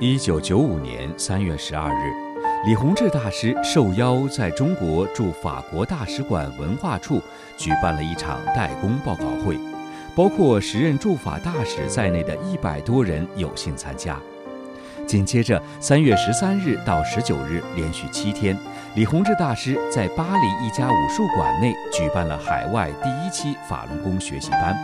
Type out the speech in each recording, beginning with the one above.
一九九五年三月十二日，李洪志大师受邀在中国驻法国大使馆文化处举办了一场代工报告会，包括时任驻法大使在内的一百多人有幸参加。紧接着，三月十三日到十九日，连续七天，李洪志大师在巴黎一家武术馆内举办了海外第一期法轮功学习班。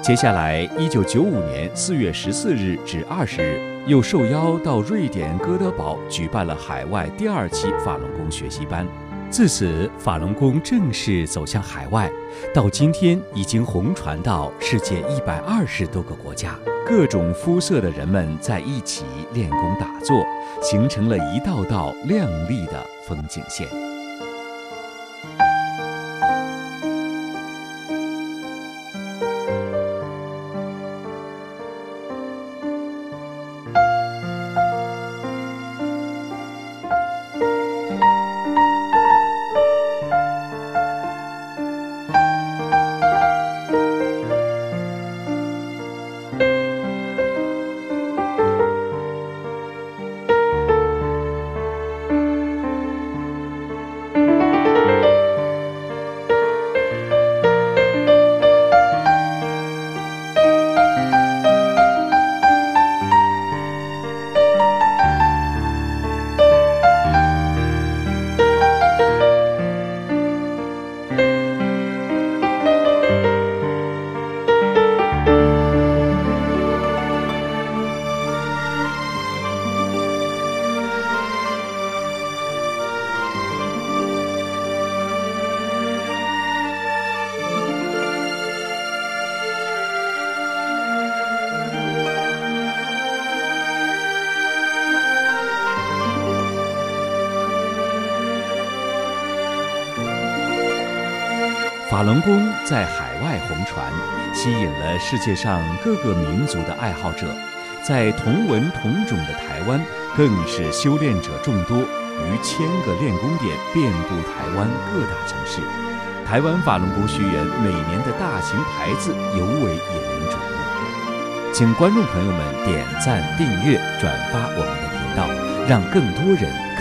接下来，一九九五年四月十四日至二十日，又受邀到瑞典哥德堡举办了海外第二期法轮功学习班。自此，法轮功正式走向海外，到今天已经红传到世界一百二十多个国家。各种肤色的人们在一起练功打坐，形成了一道道亮丽的风景线。法轮功在海外红传，吸引了世界上各个民族的爱好者。在同文同种的台湾，更是修炼者众多，逾千个练功点遍布台湾各大城市。台湾法轮功学员每年的大型牌子尤为引人瞩目。请观众朋友们点赞、订阅、转发我们的频道，让更多人。